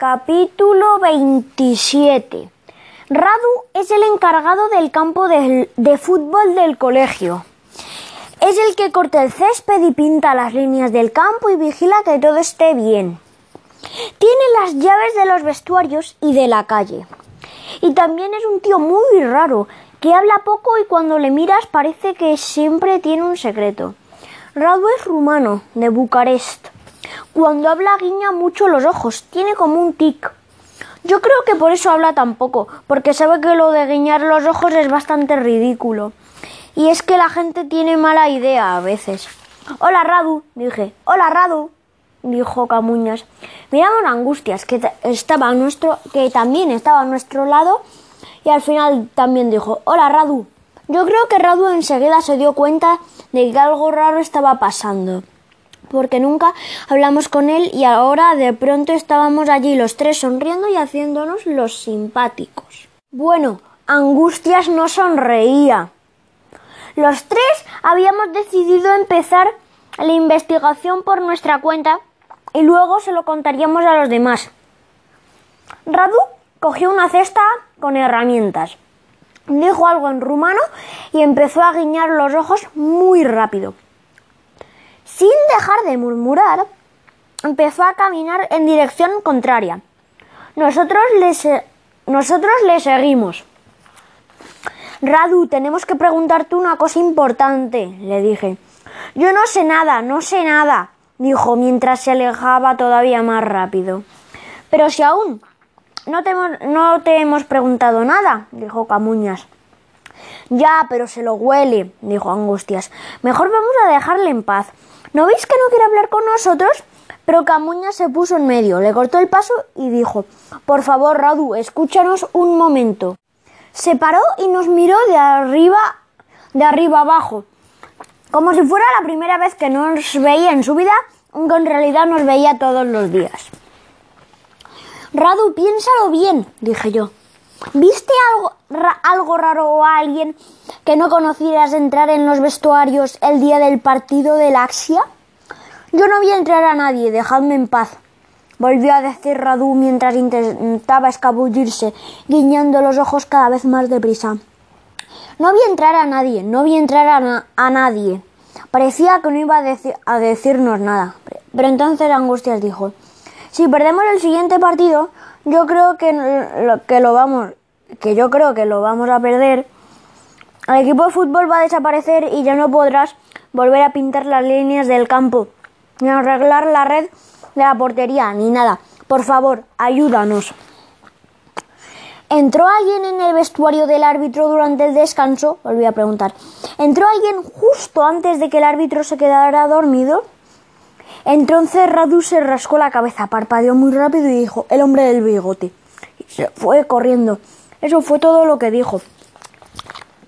Capítulo 27 Radu es el encargado del campo de, fútbol del colegio. Es el que corta el césped y pinta las líneas del campo y vigila que todo esté bien. Tiene las llaves de los vestuarios y de la calle. Y también es un tío muy raro, que habla poco y cuando le miras parece que siempre tiene un secreto. Radu es rumano, de Bucarest. Cuando habla guiña mucho los ojos, tiene como un tic. Yo creo que por eso habla tan poco, porque sabe que lo de guiñar los ojos es bastante ridículo. Y es que la gente tiene mala idea a veces. Hola Radu, dije. Hola Radu, dijo Camuñas. Miramos Angustias, que estaba a nuestro, que también estaba a nuestro lado, y al final también dijo, Hola Radu. Yo creo que Radu enseguida se dio cuenta de que algo raro estaba pasando porque nunca hablamos con él y ahora de pronto estábamos allí los tres sonriendo y haciéndonos los simpáticos. Bueno, Angustias no sonreía. Los tres habíamos decidido empezar la investigación por nuestra cuenta y luego se lo contaríamos a los demás. Radu cogió una cesta con herramientas, dijo algo en rumano y empezó a guiñar los ojos muy rápido. Sin dejar de murmurar, empezó a caminar en dirección contraria. Nosotros le, nosotros le seguimos. Radu, tenemos que preguntarte una cosa importante, le dije. Yo no sé nada, no sé nada, dijo mientras se alejaba todavía más rápido. Pero si aún no te, no te hemos preguntado nada, dijo Camuñas. Ya, pero se lo huele, dijo Angustias. Mejor vamos a dejarle en paz. ¿No veis que no quiere hablar con nosotros? Pero Camuña se puso en medio, le cortó el paso y dijo Por favor, Radu, escúchanos un momento. Se paró y nos miró de arriba de arriba abajo, como si fuera la primera vez que nos veía en su vida, aunque en realidad nos veía todos los días. Radu, piénsalo bien, dije yo. ¿Viste algo, algo raro o alguien que no conocieras entrar en los vestuarios el día del partido del Axia? Yo no vi entrar a nadie, dejadme en paz. Volvió a decir Radu mientras intentaba escabullirse, guiñando los ojos cada vez más deprisa. No vi entrar a nadie, no vi entrar a, a nadie. Parecía que no iba a, a decirnos nada. Pero entonces Angustias dijo, si perdemos el siguiente partido, yo creo que, que lo vamos, que yo creo que lo vamos a perder. El equipo de fútbol va a desaparecer y ya no podrás volver a pintar las líneas del campo, ni arreglar la red de la portería, ni nada. Por favor, ayúdanos. ¿Entró alguien en el vestuario del árbitro durante el descanso? Volví a preguntar. ¿Entró alguien justo antes de que el árbitro se quedara dormido? Entonces Radu se rascó la cabeza, parpadeó muy rápido y dijo, el hombre del bigote. Y se fue corriendo. Eso fue todo lo que dijo.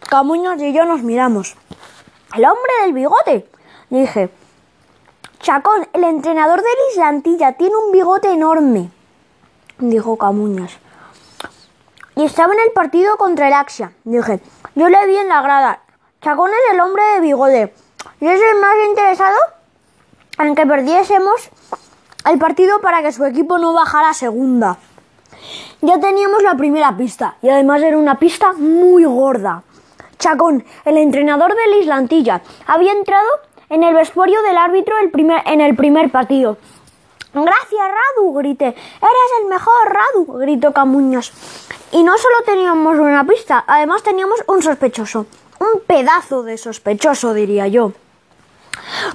Camuños y yo nos miramos. El hombre del bigote, dije. Chacón, el entrenador del Islantilla, tiene un bigote enorme, dijo Camuñas. Y estaba en el partido contra el Axia, dije. Yo le vi en la grada. Chacón es el hombre de bigote. ¿Y es el más interesado? En que perdiésemos el partido para que su equipo no bajara a segunda. Ya teníamos la primera pista y además era una pista muy gorda. Chacón, el entrenador del Islantilla, había entrado en el vestuario del árbitro en el primer partido. Gracias, Radu, grité. Eres el mejor, Radu, gritó Camuñas. Y no solo teníamos una pista, además teníamos un sospechoso. Un pedazo de sospechoso, diría yo.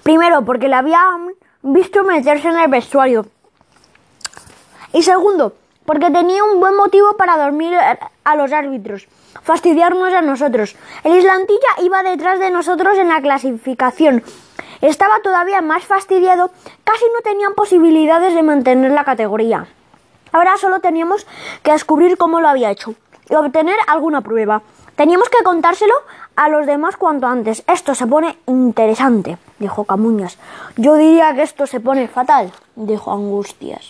Primero, porque le habían visto meterse en el vestuario. Y segundo, porque tenía un buen motivo para dormir a los árbitros, fastidiarnos a nosotros. El Islantilla iba detrás de nosotros en la clasificación. Estaba todavía más fastidiado, casi no tenían posibilidades de mantener la categoría. Ahora solo teníamos que descubrir cómo lo había hecho y obtener alguna prueba. Teníamos que contárselo a los demás cuanto antes. Esto se pone interesante, dijo Camuñas. Yo diría que esto se pone fatal, dijo Angustias.